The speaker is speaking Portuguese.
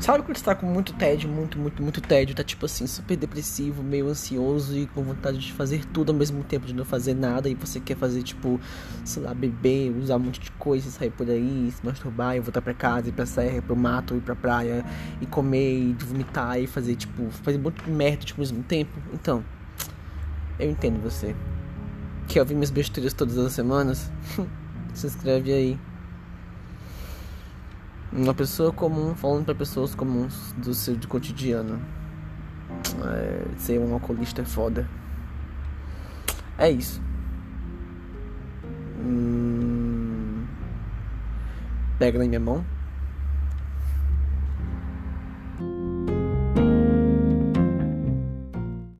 Sabe quando você tá com muito tédio, muito, muito, muito tédio, tá tipo assim, super depressivo, meio ansioso e com vontade de fazer tudo ao mesmo tempo, de não fazer nada, e você quer fazer, tipo, sei lá, beber, usar um monte de coisa, sair por aí, se masturbar, e voltar pra casa, ir pra serra, ir pro mato, ir pra praia, e comer, e vomitar, e fazer, tipo, fazer um monte de merda tipo, ao mesmo tempo? Então, eu entendo você. Quer ouvir minhas besteiras todas as semanas? se inscreve aí. Uma pessoa comum falando para pessoas comuns do seu de cotidiano. É, ser um alcoolista é foda. É isso. Hum, pega na minha mão.